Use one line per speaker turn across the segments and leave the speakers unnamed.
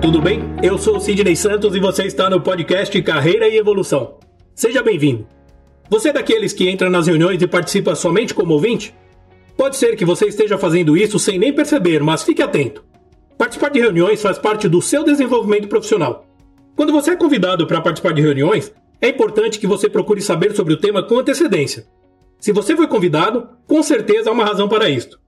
Tudo bem? Eu sou Sidney Santos e você está no podcast Carreira e Evolução. Seja bem-vindo. Você é daqueles que entra nas reuniões e participa somente como ouvinte? Pode ser que você esteja fazendo isso sem nem perceber, mas fique atento. Participar de reuniões faz parte do seu desenvolvimento profissional. Quando você é convidado para participar de reuniões, é importante que você procure saber sobre o tema com antecedência. Se você foi convidado, com certeza há uma razão para isto.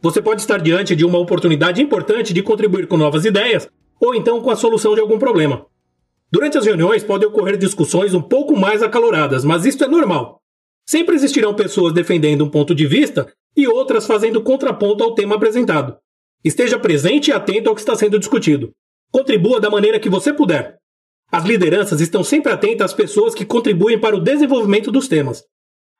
Você pode estar diante de uma oportunidade importante de contribuir com novas ideias ou então com a solução de algum problema. Durante as reuniões podem ocorrer discussões um pouco mais acaloradas, mas isso é normal. Sempre existirão pessoas defendendo um ponto de vista e outras fazendo contraponto ao tema apresentado. Esteja presente e atento ao que está sendo discutido. Contribua da maneira que você puder. As lideranças estão sempre atentas às pessoas que contribuem para o desenvolvimento dos temas.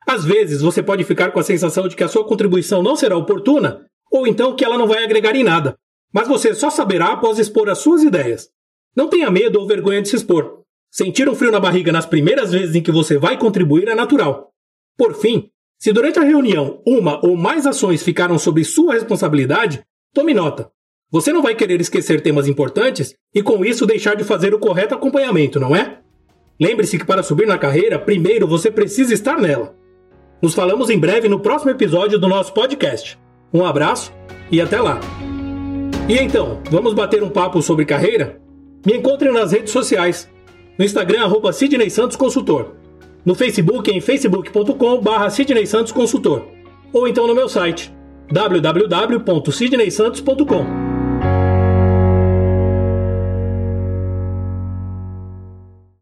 Às vezes você pode ficar com a sensação de que a sua contribuição não será oportuna, ou então que ela não vai agregar em nada. Mas você só saberá após expor as suas ideias. Não tenha medo ou vergonha de se expor. Sentir um frio na barriga nas primeiras vezes em que você vai contribuir é natural. Por fim, se durante a reunião uma ou mais ações ficaram sob sua responsabilidade, tome nota. Você não vai querer esquecer temas importantes e com isso deixar de fazer o correto acompanhamento, não é? Lembre-se que para subir na carreira, primeiro você precisa estar nela. Nos falamos em breve no próximo episódio do nosso podcast. Um abraço e até lá! E então, vamos bater um papo sobre carreira? Me encontre nas redes sociais. No Instagram, arroba Sidney Santos Consultor. No Facebook, em facebook.com barra Sidney Santos Consultor. Ou então no meu site, www.sidneysantos.com.